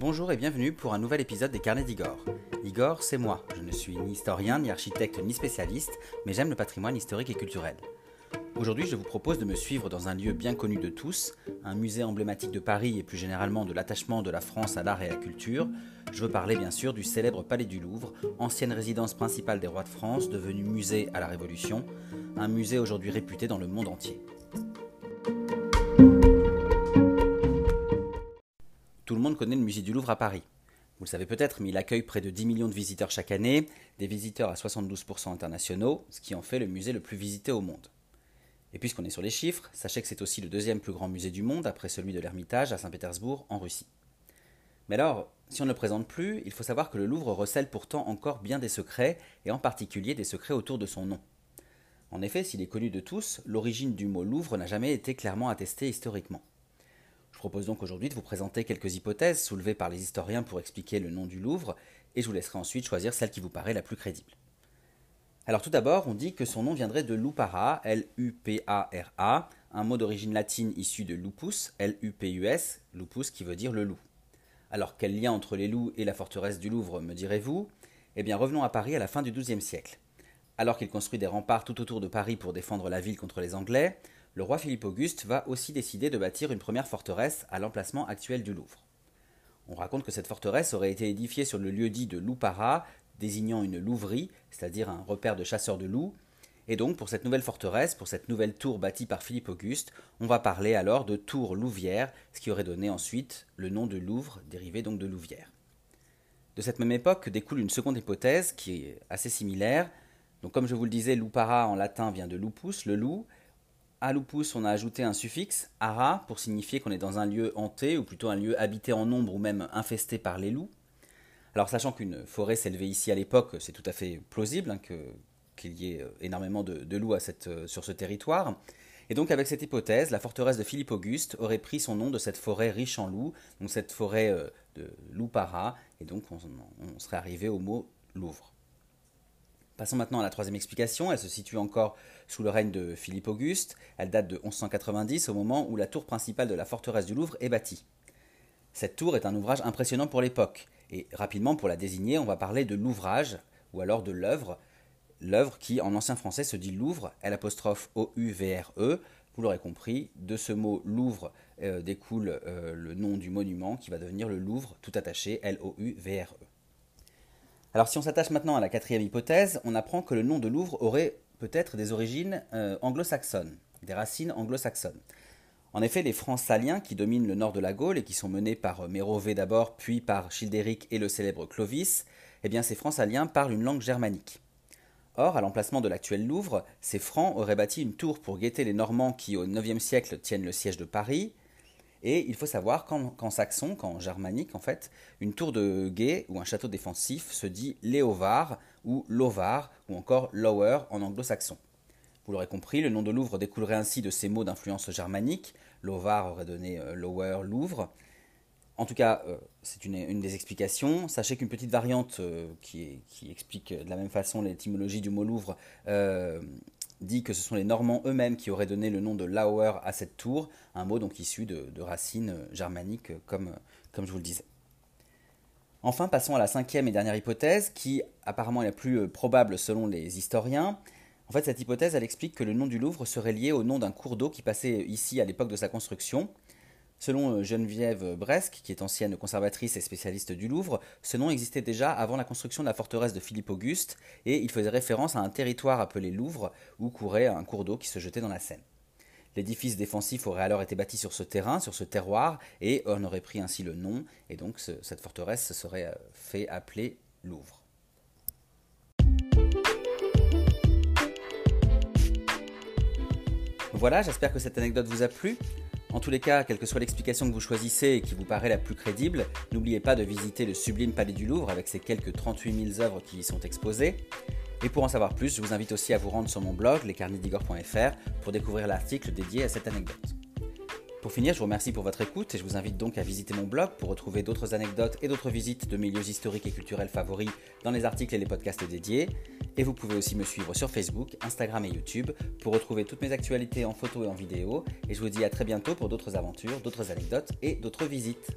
Bonjour et bienvenue pour un nouvel épisode des Carnets d'Igor. Igor, c'est moi. Je ne suis ni historien, ni architecte, ni spécialiste, mais j'aime le patrimoine historique et culturel. Aujourd'hui, je vous propose de me suivre dans un lieu bien connu de tous, un musée emblématique de Paris et plus généralement de l'attachement de la France à l'art et à la culture. Je veux parler bien sûr du célèbre Palais du Louvre, ancienne résidence principale des rois de France, devenu musée à la Révolution, un musée aujourd'hui réputé dans le monde entier. Connaît le musée du Louvre à Paris. Vous le savez peut-être, mais il accueille près de 10 millions de visiteurs chaque année, des visiteurs à 72% internationaux, ce qui en fait le musée le plus visité au monde. Et puisqu'on est sur les chiffres, sachez que c'est aussi le deuxième plus grand musée du monde après celui de l'Ermitage à Saint-Pétersbourg en Russie. Mais alors, si on ne le présente plus, il faut savoir que le Louvre recèle pourtant encore bien des secrets, et en particulier des secrets autour de son nom. En effet, s'il est connu de tous, l'origine du mot Louvre n'a jamais été clairement attestée historiquement. Propose donc aujourd'hui de vous présenter quelques hypothèses soulevées par les historiens pour expliquer le nom du Louvre, et je vous laisserai ensuite choisir celle qui vous paraît la plus crédible. Alors tout d'abord, on dit que son nom viendrait de lupara, L-U-P-A-R-A, un mot d'origine latine issu de lupus, L-U-P-U-S, lupus qui veut dire le loup. Alors quel lien entre les loups et la forteresse du Louvre, me direz-vous? Eh bien revenons à Paris à la fin du XIIe siècle. Alors qu'il construit des remparts tout autour de Paris pour défendre la ville contre les Anglais, le roi Philippe Auguste va aussi décider de bâtir une première forteresse à l'emplacement actuel du Louvre. On raconte que cette forteresse aurait été édifiée sur le lieu dit de Loupara, désignant une louverie, c'est-à-dire un repère de chasseurs de loups. Et donc, pour cette nouvelle forteresse, pour cette nouvelle tour bâtie par Philippe Auguste, on va parler alors de tour louvière, ce qui aurait donné ensuite le nom de Louvre, dérivé donc de Louvière. De cette même époque découle une seconde hypothèse qui est assez similaire. Donc, comme je vous le disais, lupara en latin vient de lupus, le loup, à lupus, on a ajouté un suffixe, ara, pour signifier qu'on est dans un lieu hanté, ou plutôt un lieu habité en nombre ou même infesté par les loups. Alors, sachant qu'une forêt s'élevait ici à l'époque, c'est tout à fait plausible hein, qu'il y ait euh, énormément de, loups euh, sur ce territoire. Et donc, avec cette hypothèse, la forteresse de Philippe Auguste aurait pris son nom de cette forêt riche en loups, donc cette forêt euh, de Loupara, et donc on, on serait arrivé au mot Louvre. Passons maintenant à la troisième explication. Elle se situe encore sous le règne de Philippe Auguste. Elle date de 1190, au moment où la tour principale de la forteresse du Louvre est bâtie. Cette tour est un ouvrage impressionnant pour l'époque. Et rapidement, pour la désigner, on va parler de l'ouvrage, ou alors de l'œuvre. L'œuvre qui, en ancien français, se dit Louvre, L'apostrophe O-U-V-R-E. Vous l'aurez compris, de ce mot Louvre euh, découle euh, le nom du monument qui va devenir le Louvre, tout attaché, L-O-U-V-R-E. Alors si on s'attache maintenant à la quatrième hypothèse, on apprend que le nom de Louvre aurait peut-être des origines euh, anglo-saxonnes, des racines anglo-saxonnes. En effet, les Francs saliens qui dominent le nord de la Gaule et qui sont menés par euh, Mérové d'abord, puis par Childéric et le célèbre Clovis, eh bien ces Francs saliens parlent une langue germanique. Or, à l'emplacement de l'actuel Louvre, ces Francs auraient bâti une tour pour guetter les Normands qui, au IXe siècle, tiennent le siège de Paris, et il faut savoir qu'en saxon, qu'en germanique en fait, une tour de guet ou un château défensif se dit Léovar ou Lovar ou encore Lower en anglo-saxon. Vous l'aurez compris, le nom de Louvre découlerait ainsi de ces mots d'influence germanique. Lovar aurait donné euh, Lower, Louvre. En tout cas, euh, c'est une, des explications. Sachez qu'une petite variante euh, qui, explique de la même façon l'étymologie du mot Louvre dit que ce sont les Normands eux-mêmes qui auraient donné le nom de Lauer à cette tour, un mot donc issu de, racines germaniques comme, comme je vous le disais. Enfin, passons à la cinquième et dernière hypothèse, qui apparemment est la plus euh, probable selon les historiens. En fait, cette hypothèse, elle explique que le nom du Louvre serait lié au nom d'un cours d'eau qui passait ici à l'époque de sa construction, Selon euh, Geneviève Bresque, qui est ancienne conservatrice et spécialiste du Louvre, ce nom existait déjà avant la construction de la forteresse de Philippe Auguste, et il faisait référence à un territoire appelé Louvre, où courait un cours d'eau qui se jetait dans la Seine. L'édifice défensif aurait alors été bâti sur ce terrain, sur ce terroir, et on aurait pris ainsi le nom, et donc cette forteresse se serait euh, fait appeler Louvre. Voilà, j'espère que cette anecdote vous a plu. En tous les cas, quelle que soit l'explication que vous choisissez et qui vous paraît la plus crédible, n'oubliez pas de visiter le sublime Palais du Louvre avec ses quelques 38 000 œuvres qui y sont exposées. Et pour en savoir plus, je vous invite aussi à vous rendre sur mon blog, lescarnetsdigor.fr, pour découvrir l'article dédié à cette anecdote. Pour finir, je vous remercie pour votre écoute et je vous invite donc à visiter mon blog pour retrouver d'autres anecdotes et d'autres visites de milieux historiques et culturels favoris dans les articles et les podcasts dédiés. Et vous pouvez aussi me suivre sur Facebook, Instagram et YouTube pour retrouver toutes mes actualités en photo et en vidéo. Et je vous dis à très bientôt pour d'autres aventures, d'autres anecdotes et d'autres visites.